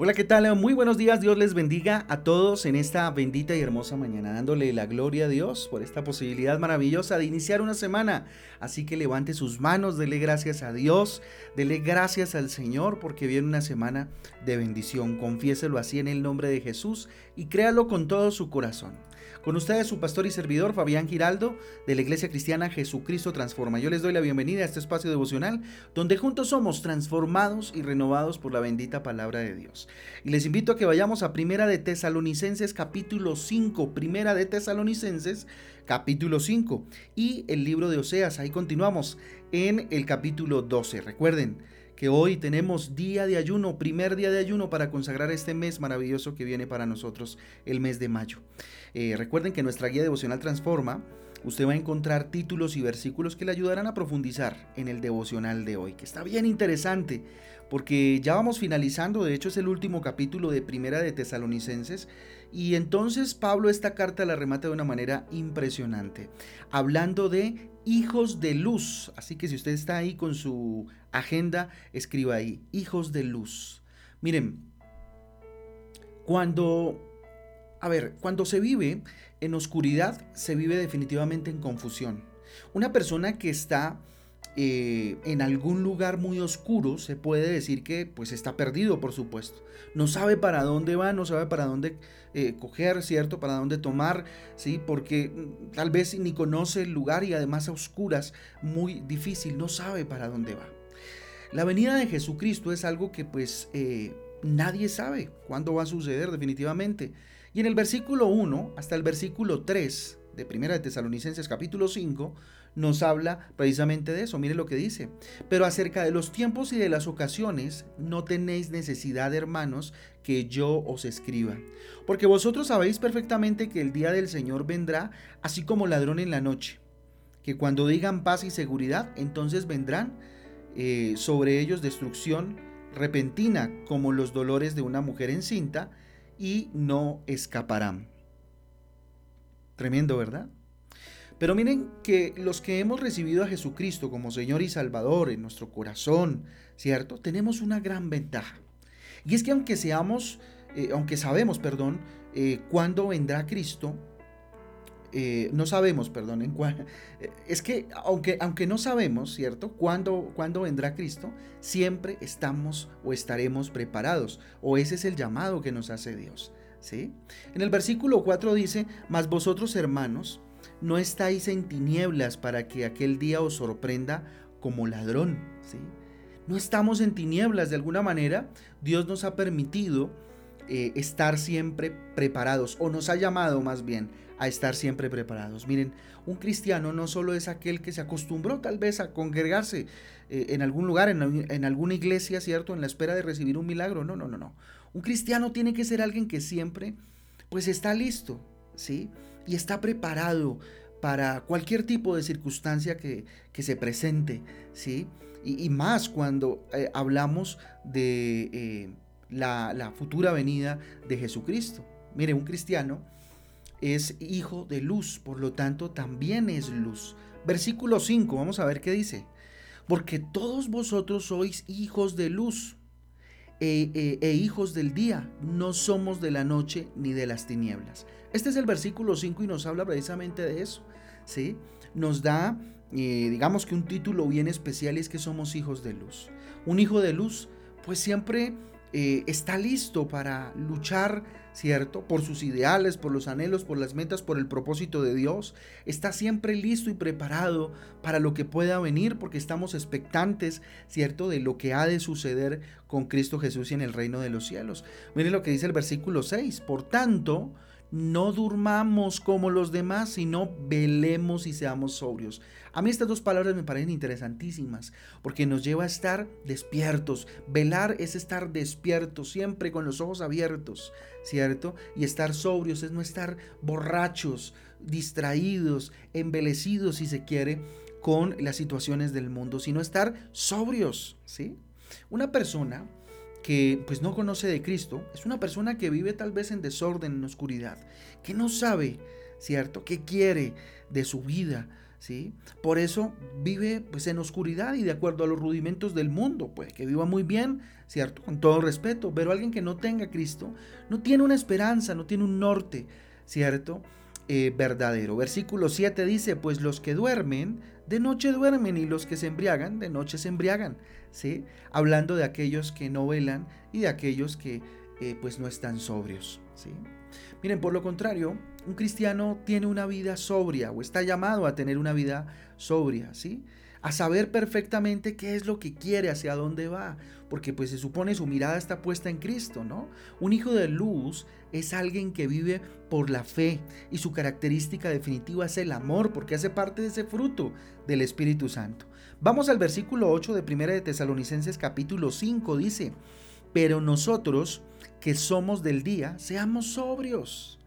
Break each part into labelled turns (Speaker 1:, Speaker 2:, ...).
Speaker 1: Hola, ¿qué tal? Muy buenos días. Dios les bendiga a todos en esta bendita y hermosa mañana, dándole la gloria a Dios por esta posibilidad maravillosa de iniciar una semana. Así que levante sus manos, dele gracias a Dios, dele gracias al Señor porque viene una semana de bendición. Confiéselo así en el nombre de Jesús y créalo con todo su corazón. Con ustedes su pastor y servidor Fabián Giraldo de la Iglesia Cristiana Jesucristo Transforma. Yo les doy la bienvenida a este espacio devocional donde juntos somos transformados y renovados por la bendita palabra de Dios. Y les invito a que vayamos a Primera de Tesalonicenses capítulo 5, Primera de Tesalonicenses capítulo 5 y el libro de Oseas. Ahí continuamos en el capítulo 12. Recuerden, que hoy tenemos día de ayuno, primer día de ayuno para consagrar este mes maravilloso que viene para nosotros, el mes de mayo. Eh, recuerden que nuestra guía devocional Transforma, usted va a encontrar títulos y versículos que le ayudarán a profundizar en el devocional de hoy, que está bien interesante, porque ya vamos finalizando, de hecho es el último capítulo de Primera de Tesalonicenses, y entonces Pablo esta carta la remata de una manera impresionante, hablando de hijos de luz. Así que si usted está ahí con su agenda, escriba ahí, hijos de luz. Miren, cuando, a ver, cuando se vive en oscuridad, se vive definitivamente en confusión. Una persona que está eh, en algún lugar muy oscuro, se puede decir que pues está perdido, por supuesto. No sabe para dónde va, no sabe para dónde eh, coger, ¿cierto? Para dónde tomar, ¿sí? Porque mm, tal vez ni conoce el lugar y además a oscuras, muy difícil, no sabe para dónde va. La venida de Jesucristo es algo que pues eh, nadie sabe cuándo va a suceder definitivamente. Y en el versículo 1 hasta el versículo 3 de Primera de Tesalonicenses capítulo 5 nos habla precisamente de eso. Mire lo que dice. Pero acerca de los tiempos y de las ocasiones, no tenéis necesidad, hermanos, que yo os escriba. Porque vosotros sabéis perfectamente que el día del Señor vendrá así como ladrón en la noche. Que cuando digan paz y seguridad, entonces vendrán eh, sobre ellos destrucción repentina como los dolores de una mujer encinta y no escaparán. Tremendo, ¿verdad? Pero miren que los que hemos recibido a Jesucristo como Señor y Salvador en nuestro corazón, ¿cierto? Tenemos una gran ventaja. Y es que aunque seamos, eh, aunque sabemos, perdón, eh, cuándo vendrá Cristo, eh, no sabemos, perdón, en es que aunque, aunque no sabemos, ¿cierto? ¿Cuándo, cuándo vendrá Cristo, siempre estamos o estaremos preparados, o ese es el llamado que nos hace Dios, ¿sí? En el versículo 4 dice, mas vosotros hermanos, no estáis en tinieblas para que aquel día os sorprenda como ladrón. ¿sí? No estamos en tinieblas de alguna manera. Dios nos ha permitido eh, estar siempre preparados, o nos ha llamado más bien a estar siempre preparados. Miren, un cristiano no solo es aquel que se acostumbró tal vez a congregarse eh, en algún lugar, en, en alguna iglesia, ¿cierto? En la espera de recibir un milagro. No, no, no, no. Un cristiano tiene que ser alguien que siempre, pues está listo, ¿sí? y está preparado para cualquier tipo de circunstancia que, se presente, ¿sí? Y, más cuando eh, hablamos de la, futura venida de Jesucristo. Mire, un cristiano es hijo de luz, por lo tanto también es luz. Versículo 5, vamos a ver qué dice. Porque todos vosotros sois hijos de luz e, e, e, hijos del día, no somos de la noche ni de las tinieblas. Este es el versículo 5 y nos habla precisamente de eso. ¿sí? Nos da, eh, digamos que un título bien especial y es que somos hijos de luz. Un hijo de luz, pues siempre eh, está listo para luchar ¿cierto? Por sus ideales, por los anhelos, por las metas, por el propósito de Dios. Está siempre listo y preparado para lo que pueda venir porque estamos expectantes, ¿cierto? De lo que ha de suceder con Cristo Jesús y en el reino de los cielos. Miren lo que dice el versículo 6. Por tanto, no durmamos como los demás, sino velemos y seamos sobrios. A mí estas dos palabras me parecen interesantísimas porque nos lleva a estar despiertos. Velar es estar despiertos, siempre con los ojos abiertos, ¿cierto? Y estar sobrios es no estar borrachos, distraídos, embelecidos, si se quiere, con las situaciones del mundo, sino estar sobrios, ¿sí? Una persona que pues no conoce de Cristo, es una persona que vive tal vez en desorden, en oscuridad, que no sabe, ¿cierto?, qué quiere de su vida, ¿sí? Por eso vive pues en oscuridad y de acuerdo a los rudimentos del mundo, puede que viva muy bien, ¿cierto? Con todo respeto, pero alguien que no tenga Cristo no tiene una esperanza, no tiene un norte, ¿cierto? Eh, verdadero. Versículo 7 dice, pues los que duermen, de noche duermen y los que se embriagan, de noche se embriagan, ¿sí? Hablando de aquellos que no velan y de aquellos que eh, pues no están sobrios, ¿sí? Miren, por lo contrario, un cristiano tiene una vida sobria o está llamado a tener una vida sobria, ¿sí? A saber perfectamente qué es lo que quiere, hacia dónde va, porque pues se supone su mirada está puesta en Cristo, ¿no? Un hijo de luz es alguien que vive por la fe y su característica definitiva es el amor, porque hace parte de ese fruto del Espíritu Santo. Vamos al versículo 8 de 1 de Tesalonicenses capítulo 5, dice, pero nosotros que somos del día, seamos sobrios,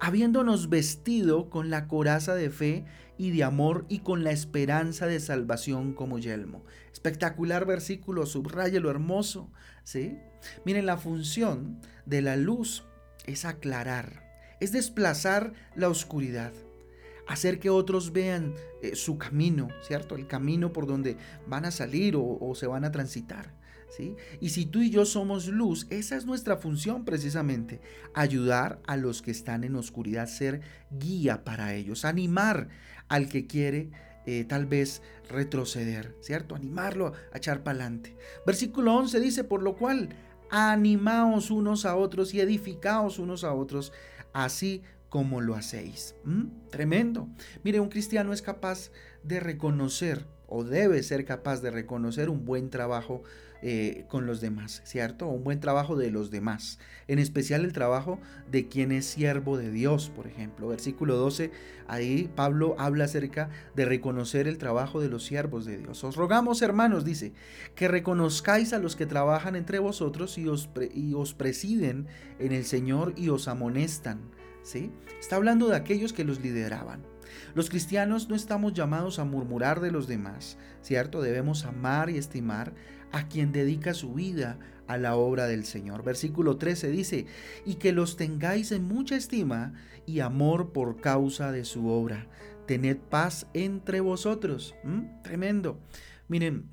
Speaker 1: Habiéndonos vestido con la coraza de fe y de amor y con la esperanza de salvación como yelmo. Espectacular versículo, subraya lo hermoso, ¿sí? Miren, la función de la luz es aclarar, es desplazar la oscuridad hacer que otros vean eh, su camino, ¿cierto? El camino por donde van a salir o se van a transitar. Y si tú y yo somos luz, esa es nuestra función precisamente, ayudar a los que están en oscuridad, ser guía para ellos, animar al que quiere eh, tal vez retroceder, ¿cierto? Animarlo a echar para adelante. Versículo 11 dice, por lo cual, animaos unos a otros y edificaos unos a otros, así como lo hacéis. ¿Mm? Tremendo. Mire, un cristiano es capaz de reconocer o debe ser capaz de reconocer un buen trabajo eh, con los demás, ¿cierto? Un buen trabajo de los demás, en especial el trabajo de quien es siervo de Dios, por ejemplo. Versículo 12, ahí Pablo habla acerca de reconocer el trabajo de los siervos de Dios. Os rogamos, hermanos, dice, que reconozcáis a los que trabajan entre vosotros y os, y os presiden en el Señor y os amonestan. ¿Sí? Está hablando de aquellos que los lideraban. Los cristianos no estamos llamados a murmurar de los demás, ¿cierto? Debemos amar y estimar a quien dedica su vida a la obra del Señor. Versículo 13 dice, y que los tengáis en mucha estima y amor por causa de su obra. Tened paz entre vosotros. ¿Mm? Tremendo. Miren,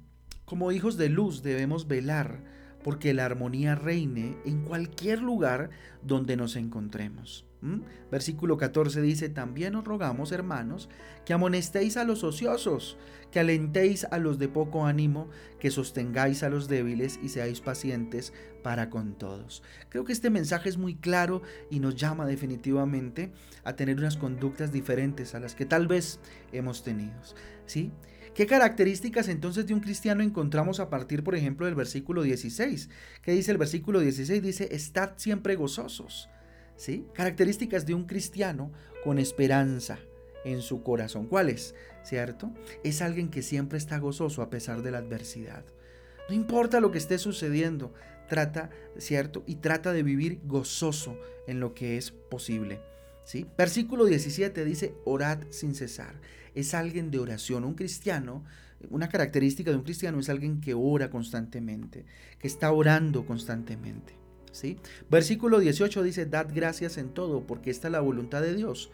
Speaker 1: como hijos de luz debemos velar porque la armonía reine en cualquier lugar donde nos encontremos. ¿Mm? Versículo 14 dice, también os rogamos, hermanos, que amonestéis a los ociosos, que alentéis a los de poco ánimo, que sostengáis a los débiles y seáis pacientes para con todos. Creo que este mensaje es muy claro y nos llama definitivamente a tener unas conductas diferentes a las que tal vez hemos tenido. ¿Sí? ¿Qué características entonces de un cristiano encontramos a partir, por ejemplo, del versículo 16? ¿Qué dice el versículo 16? Dice, estad siempre gozosos. Características de un cristiano con esperanza en su corazón. ¿Cuáles? ¿Cierto? Es alguien que siempre está gozoso a pesar de la adversidad. No importa lo que esté sucediendo, trata, ¿cierto? Y trata de vivir gozoso en lo que es posible. ¿Sí? Versículo 17 dice, orad sin cesar es alguien de oración. Un cristiano, una característica de un cristiano es alguien que ora constantemente, que está orando constantemente. ¿Sí? Versículo 18 dice, dad gracias en todo, porque esta es la voluntad de Dios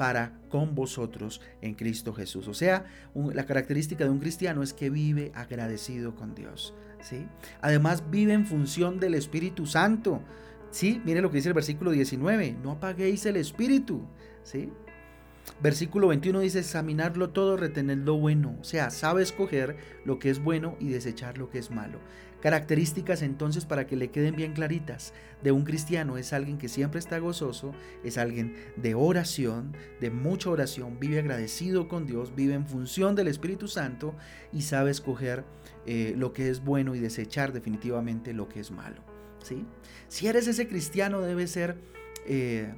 Speaker 1: para con vosotros en Cristo Jesús. O sea, la característica de un cristiano es que vive agradecido con Dios. ¿sí? Además, vive en función del Espíritu Santo. ¿sí? Mire lo que dice el versículo 19, no apaguéis el Espíritu. ¿sí? Versículo 21 dice, examinarlo todo, retener lo bueno. O sea, sabe escoger lo que es bueno y desechar lo que es malo. Características entonces para que le queden bien claritas de un cristiano es alguien que siempre está gozoso, es alguien de oración, de mucha oración, vive agradecido con Dios, vive en función del Espíritu Santo y sabe escoger eh, lo que es bueno y desechar definitivamente lo que es malo. ¿sí? Si eres ese cristiano debe ser... Eh,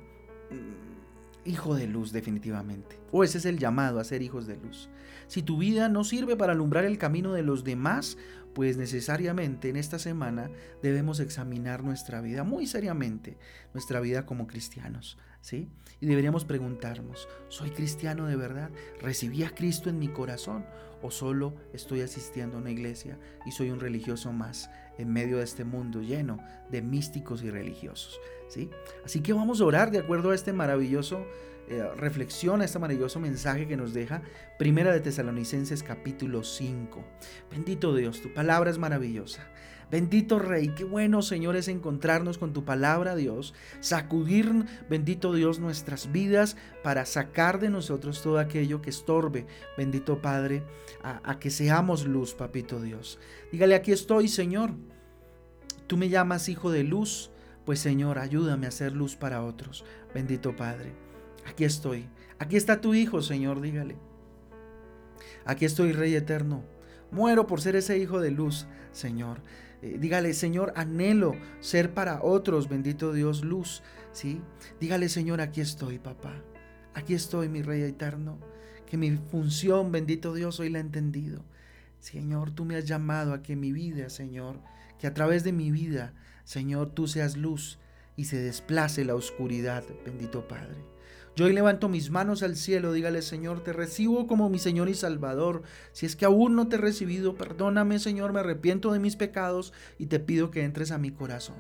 Speaker 1: hijo de luz definitivamente. O ese es el llamado a ser hijos de luz. Si tu vida no sirve para alumbrar el camino de los demás, pues necesariamente en esta semana debemos examinar nuestra vida muy seriamente, nuestra vida como cristianos. ¿sí? Y deberíamos preguntarnos, ¿soy cristiano de verdad? ¿Recibí a Cristo en mi corazón? ¿O solo estoy asistiendo a una iglesia y soy un religioso más en medio de este mundo lleno de místicos y religiosos? ¿sí? Así que vamos a orar de acuerdo a este maravilloso eh, reflexión, a este maravilloso mensaje que nos deja Primera de Tesalonicenses capítulo 5. Bendito Dios, tu palabra es maravillosa. Bendito Rey, qué bueno Señor es encontrarnos con tu palabra Dios, sacudir, bendito Dios, nuestras vidas para sacar de nosotros todo aquello que estorbe, bendito Padre, a, a que seamos luz, papito Dios. Dígale, aquí estoy Señor. Tú me llamas hijo de luz, pues Señor, ayúdame a ser luz para otros. Bendito Padre, aquí estoy. Aquí está tu hijo, Señor, dígale. Aquí estoy, Rey eterno. Muero por ser ese hijo de luz, Señor. Eh, dígale, Señor, anhelo ser para otros, bendito Dios, luz. ¿sí? Dígale, Señor, aquí estoy, papá. Aquí estoy, mi Rey eterno. Que mi función, bendito Dios, hoy la he entendido. Señor, tú me has llamado a que mi vida, Señor, que a través de mi vida, Señor, tú seas luz y se desplace la oscuridad, bendito Padre. Yo hoy levanto mis manos al cielo, dígale Señor, te recibo como mi Señor y Salvador. Si es que aún no te he recibido, perdóname Señor, me arrepiento de mis pecados y te pido que entres a mi corazón.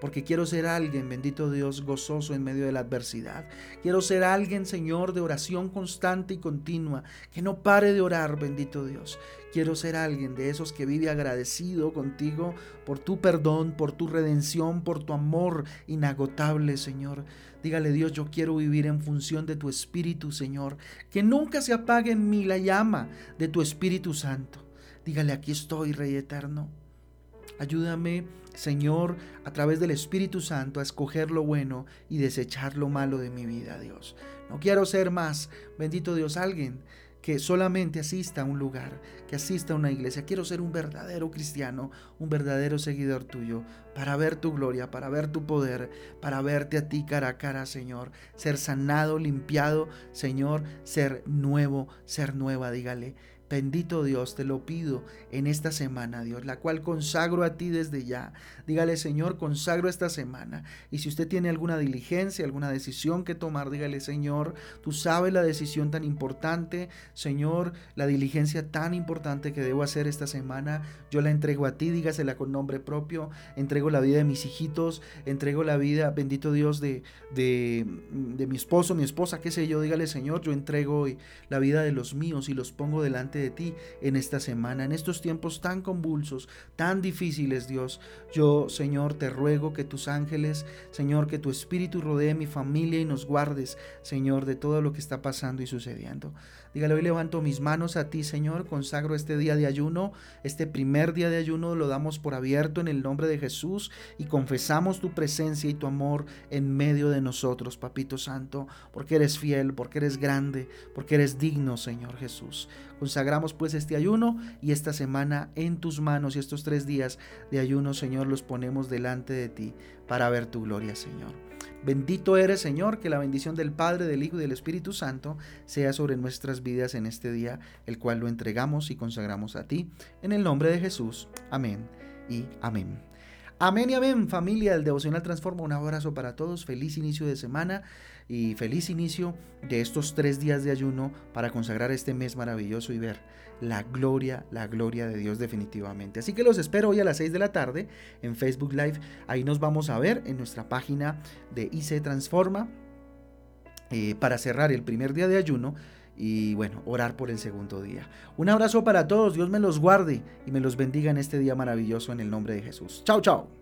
Speaker 1: Porque quiero ser alguien, bendito Dios, gozoso en medio de la adversidad. Quiero ser alguien, Señor, de oración constante y continua, que no pare de orar, bendito Dios. Quiero ser alguien de esos que vive agradecido contigo por tu perdón, por tu redención, por tu amor inagotable, Señor. Dígale Dios, yo quiero vivir en función de tu Espíritu, Señor. Que nunca se apague en mí la llama de tu Espíritu Santo. Dígale, aquí estoy, Rey Eterno. Ayúdame, Señor, a través del Espíritu Santo a escoger lo bueno y desechar lo malo de mi vida, Dios. No quiero ser más, bendito Dios, alguien que solamente asista a un lugar, que asista a una iglesia. Quiero ser un verdadero cristiano, un verdadero seguidor tuyo, para ver tu gloria, para ver tu poder, para verte a ti cara a cara, Señor. Ser sanado, limpiado, Señor, ser nuevo, ser nueva, dígale. Bendito Dios, te lo pido en esta semana, Dios, la cual consagro a ti desde ya. Dígale, Señor, consagro esta semana. Y si usted tiene alguna diligencia, alguna decisión que tomar, dígale, Señor, tú sabes la decisión tan importante, Señor, la diligencia tan importante que debo hacer esta semana. Yo la entrego a ti, dígasela con nombre propio. Entrego la vida de mis hijitos, entrego la vida, bendito Dios, de, de, de mi esposo, mi esposa, qué sé yo. Dígale, Señor, yo entrego hoy la vida de los míos y los pongo delante de ti en esta semana, en estos tiempos tan convulsos, tan difíciles, Dios. Yo, Señor, te ruego que tus ángeles, Señor, que tu espíritu rodee mi familia y nos guardes, Señor, de todo lo que está pasando y sucediendo. Dígale, hoy levanto mis manos a ti, Señor, consagro este día de ayuno, este primer día de ayuno lo damos por abierto en el nombre de Jesús y confesamos tu presencia y tu amor en medio de nosotros, Papito Santo, porque eres fiel, porque eres grande, porque eres digno, Señor Jesús. Consagramos pues este ayuno y esta semana en tus manos y estos tres días de ayuno, Señor, los ponemos delante de ti para ver tu gloria, Señor. Bendito eres, Señor, que la bendición del Padre, del Hijo y del Espíritu Santo sea sobre nuestras vidas en este día, el cual lo entregamos y consagramos a ti. En el nombre de Jesús. Amén y amén. Amén y amén, familia del Devocional Transforma. Un abrazo para todos. Feliz inicio de semana y feliz inicio de estos tres días de ayuno para consagrar este mes maravilloso y ver la gloria, la gloria de Dios definitivamente. Así que los espero hoy a las 6 de la tarde en Facebook Live. Ahí nos vamos a ver en nuestra página de IC Transforma eh, para cerrar el primer día de ayuno y bueno, orar por el segundo día. Un abrazo para todos, Dios me los guarde y me los bendiga en este día maravilloso en el nombre de Jesús. Chao, chao.